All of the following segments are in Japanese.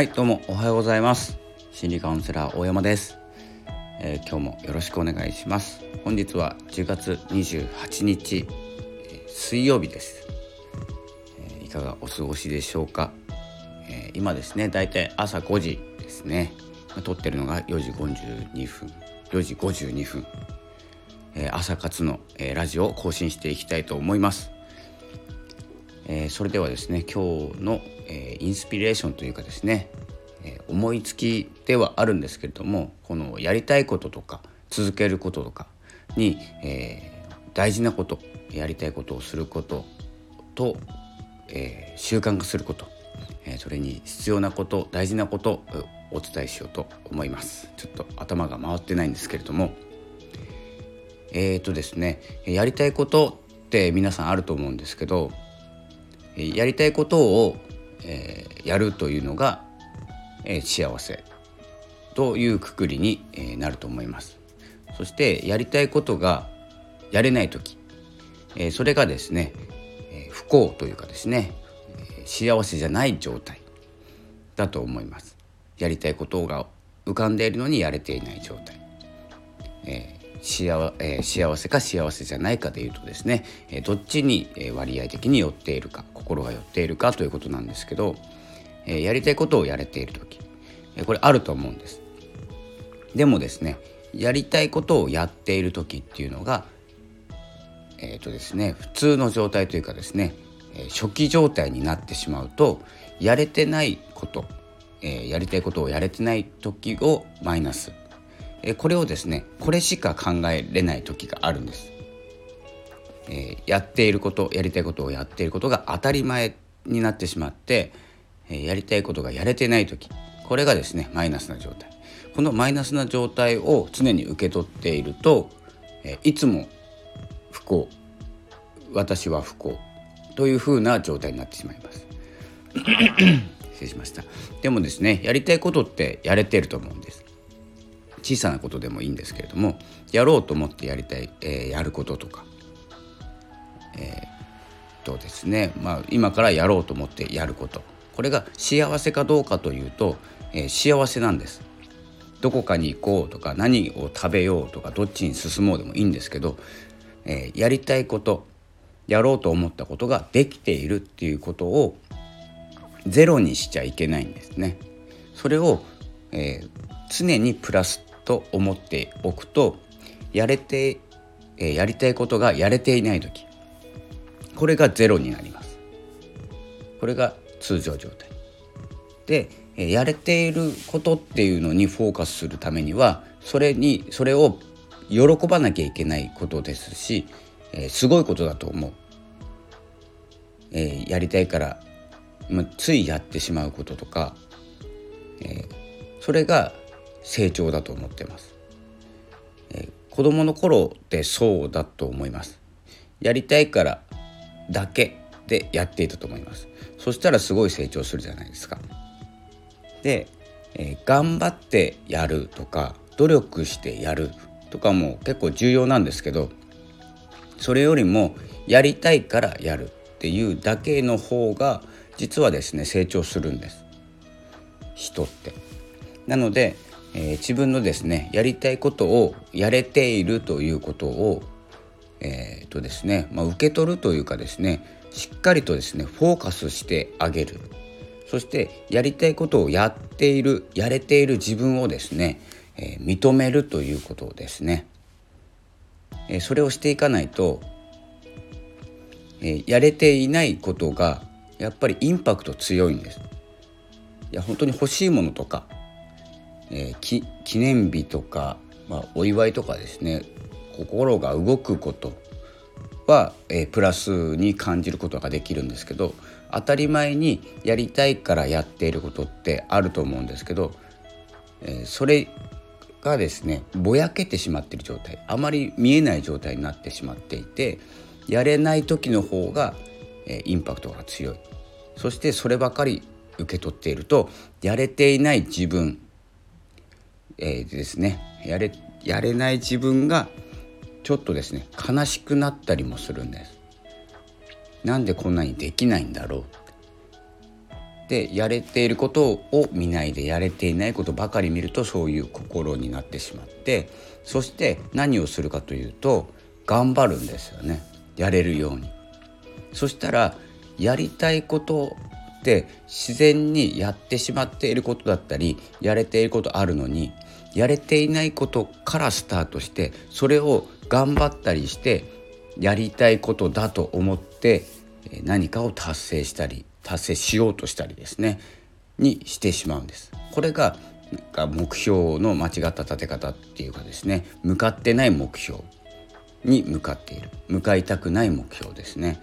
はいどうもおはようございます。心理カウンセラー大山です、えー、今日もよろしくお願いします。本日は10月28日、え、水曜日です、えー、いかがお過ごしでしょうか、え今ですねだいたい朝5時ですね。撮ってるのが4時52分4時52分、え朝活の、えラジオを更新していきたいと思います。えー、それではですね今日の、えー、インスピレーションというかですね、えー、思いつきではあるんですけれどもこのやりたいこととか続けることとかに、え大事なことやりたいことをすることと、え習慣化すること、えそれに必要なこと大事なことをお伝えしようと思います。ちょっと頭が回ってないんですけれども。えっ、とですねやりたいことって皆さんあると思うんですけどやりたいことを、えー、やるというのが、えー、幸せというくくりに、えー、なると思います。そしてやりたいことがやれない時、えー、それがですね、えー、不幸というかですね、えー、幸せじゃない状態だと思います。やりたいことが浮かんでいるのにやれていない状態、えー幸,、えー、幸せか幸せじゃないかでいうとですね、えー、どっちに割合的に寄っているか心が寄っているかということなんですけど、えー、やりたいことをやれている時、えこれあると思うんです。でもですねやりたいことをやっている時っていうのがえっ、とですね普通の状態というかですね初期状態になってしまうとやれてないこと、えやりたいことをやれてない時をマイナスえこれをですねこれしか考えれない時があるんです。えー、やっていることやりたいことをやっていることが当たり前になってしまって、えー、やりたいことがやれてない時これがですねマイナスな状態。このマイナスな状態を常に受け取っていると、えー、いつも不幸私は不幸というふうな状態になってしまいます。失礼しました。でもですねやりたいことってやれてると思うんです小さなことでもいいんですけれどもやろうと思ってやりたい、えー、やることとか、えー、とですね、まあ、今からやろうと思ってやることこれが幸せかどうかというと、えー、幸せなんです。どこかに行こうとか何を食べようとかどっちに進もうでもいいんですけど、えー、やりたいことやろうと思ったことができているっていうことをゼロにしちゃいけないんですね。それを、えー、常にプラスと思っておくとやれて、え、やりたいことがやれていない時これがゼロになります。これが通常状態。で、え、やれていることっていうのにフォーカスするためにはそれにそれを喜ばなきゃいけないことですし、え、すごいことだと思う、え、やりたいから、まあ、ついやってしまうこととか、え、それが成長だと思ってます、えー、子供の頃ってそうだと思います。やりたいからだけでやっていたと思います。そしたらすごい成長するじゃないですか。で、えー、頑張ってやるとか努力してやるとかも結構重要なんですけどそれよりもやりたいからやるっていうだけの方が実はですね成長するんです。人って。なのでえー、自分のですねやりたいことをやれているということをえー、とですね、まあ、受け取るというかですねしっかりとですねフォーカスしてあげる。そしてやりたいことをやっているやれている自分をですね、えー、認めるということですね、えー、それをしていかないと、えやれていないことがやっぱりインパクト強いんです。いや本当に欲しいものとかえー、記念日とか、まあ、お祝いとかですね心が動くことは、えー、プラスに感じることができるんですけど当たり前にやりたいからやっていることってあると思うんですけど、えー、それがですねぼやけてしまっている状態あまり見えない状態になってしまっていてやれない時の方が、え、インパクトが強い。そしてそればかり受け取っているとやれていない自分えー、ですねやれやれない自分がちょっとですね悲しくなったりもするんです。なんでこんなにできないんだろうっでやれていることを見ないでやれていないことばかり見るとそういう心になってしまってそして何をするかというと頑張るんですよねやれるように。そしたらやりたいことって自然にやってしまっていることだったりやれていることあるのにやれていないことからスタートしてそれを頑張ったりしてやりたいことだと思って何かを達成したり達成しようとしたりですねにしてしまうんです。これが目標の間違った立て方っていうかですね向かってない目標に向かっている向かいたくない目標ですね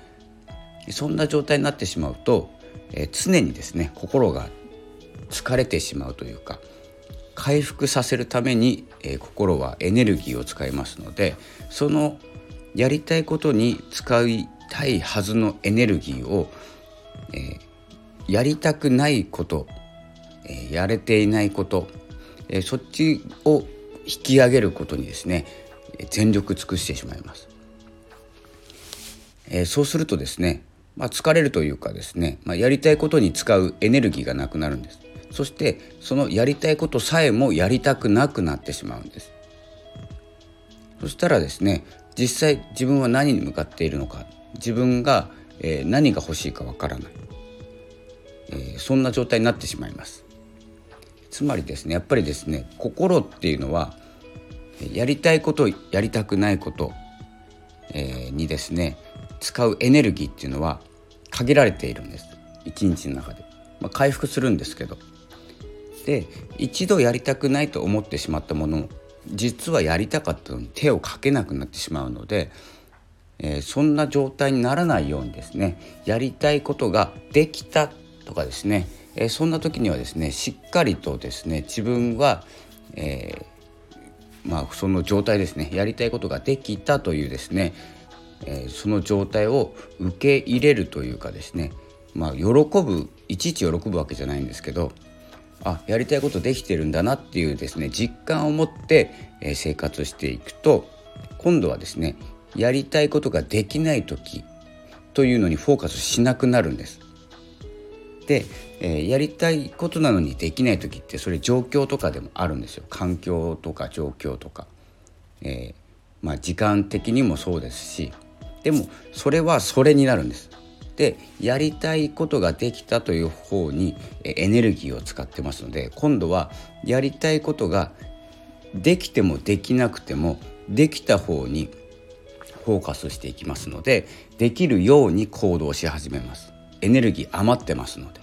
そんな状態になってしまうと、え、常にですね心が疲れてしまうというか回復させるために、え、心はエネルギーを使いますのでそのやりたいことに使いたいはずのエネルギーをえー、やりたくないこと、えー、やれていないこと、えー、そっちを引き上げることにですね全力尽くしてしまいます。えそうするとですね、まあ、疲れるというかですね、まあ、やりたいことに使うエネルギーがなくなるんです。そしてそのやりたいことさえもやりたくなくなってしまうんです。そしたらですね実際自分は何に向かっているのか自分がえー、何が欲しいかわからない、えー、そんな状態になってしまいますつまりですねやっぱりですね心っていうのはやりたいことやりたくないこと、え、にですね使うエネルギーっていうのは限られているんです。一日の中で、まあ、回復するんですけど。で一度やりたくないと思ってしまったもの実はやりたかったのに手をかけなくなってしまうのでえー、そんな状態にならないようにですねやりたいことができたとかですね、えー、そんな時にはですねしっかりとですね自分は、えー、まあ、その状態ですねやりたいことができたというですね、えその状態を受け入れるというかですねまあ喜ぶいちいち喜ぶわけじゃないんですけどあやりたいことできてるんだなっていうですね実感を持って、え生活していくと今度はですねやりたいことができない時というのにフォーカスしなくなるんです。で、えー、やりたいことなのにできない時ってそれ状況とかでもあるんですよ環境とか状況とか、えー、まあ、時間的にもそうですしでもそれはそれになるんです。でやりたいことができたという方にエネルギーを使ってますので今度はやりたいことができてもできなくてもできた方にフォーカスしていきますのでできるように行動し始めますエネルギー余ってますので。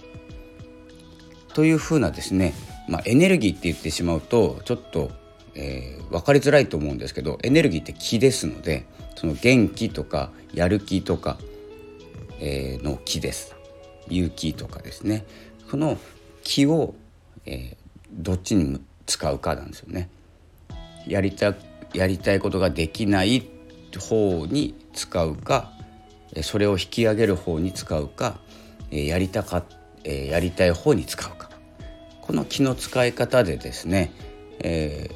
というふうなですね、まあ、エネルギーって言ってしまうとちょっと、えー、分かりづらいと思うんですけどエネルギーって気ですのでその元気とかやる気とか、えー、の気です勇気とかですねその気を、えー、どっちに使うかなんですよね。やりたやりたいことができない方に使うかそれを引き上げる方に使うかやりたかやりたい方に使うかこの気の使い方でですね、え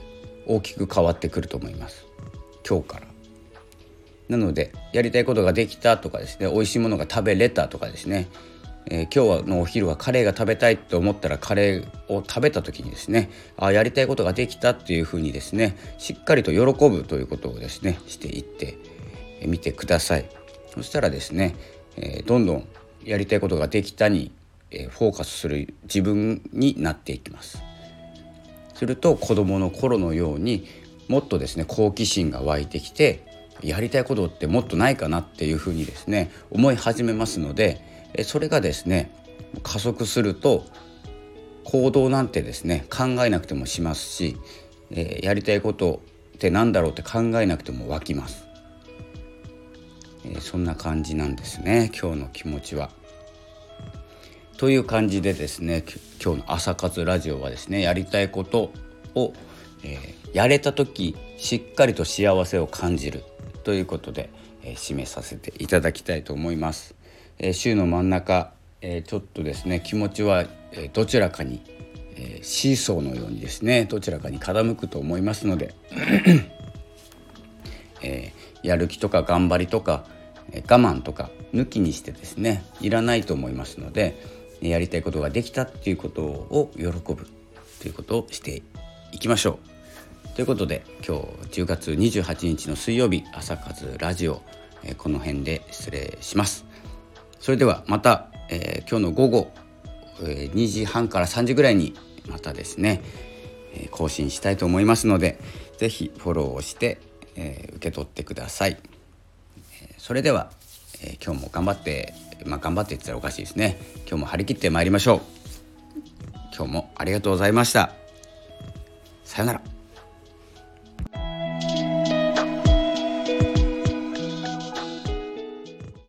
ー、大きく変わってくると思います今日から。なのでやりたいことができたとかですね美味しいものが食べれたとかですね、えー、今日のお昼はカレーが食べたいと思ったらカレーを食べた時にですねあやりたいことができたっていうふうにですねしっかりと喜ぶということをですねしていってみてください。そしたらですね、えー、どんどんやりたいことができたに、えー、フォーカスする自分になっていきます。すると子どもの頃のようにもっとですね好奇心が湧いてきてやりたいことってもっとないかなっていうふうにですね思い始めますのでそれがですね加速すると行動なんてですね考えなくてもしますし、やりたいことって何だろうって考えなくても湧きます、そんな感じなんですね今日の気持ちは。という感じでですね今日の朝活ラジオはですねやりたいことを、えー、やれた時しっかりと幸せを感じるということで、えー、締めさせていただきたいと思います。えー、週の真ん中、えちょっとですね気持ちは、えどちらかに、えシーソーのようにですねどちらかに傾くと思いますので、えやる気とか頑張りとか、え我慢とか抜きにしてですねいらないと思いますので、やりたいことができたっていうことを喜ぶということをしていきましょう。ということで今日10月28日の水曜日朝活ラジオ、この辺で失礼します。それではまた、えー、今日の午後、えー、2時半から3時ぐらいにまたですね、えー、更新したいと思いますので是非フォローをして、えー、受け取ってください。それでは、え今日も頑張ってまあ頑張ってって言ったらおかしいですね今日も張り切ってまいりましょう今日もありがとうございましたさようなら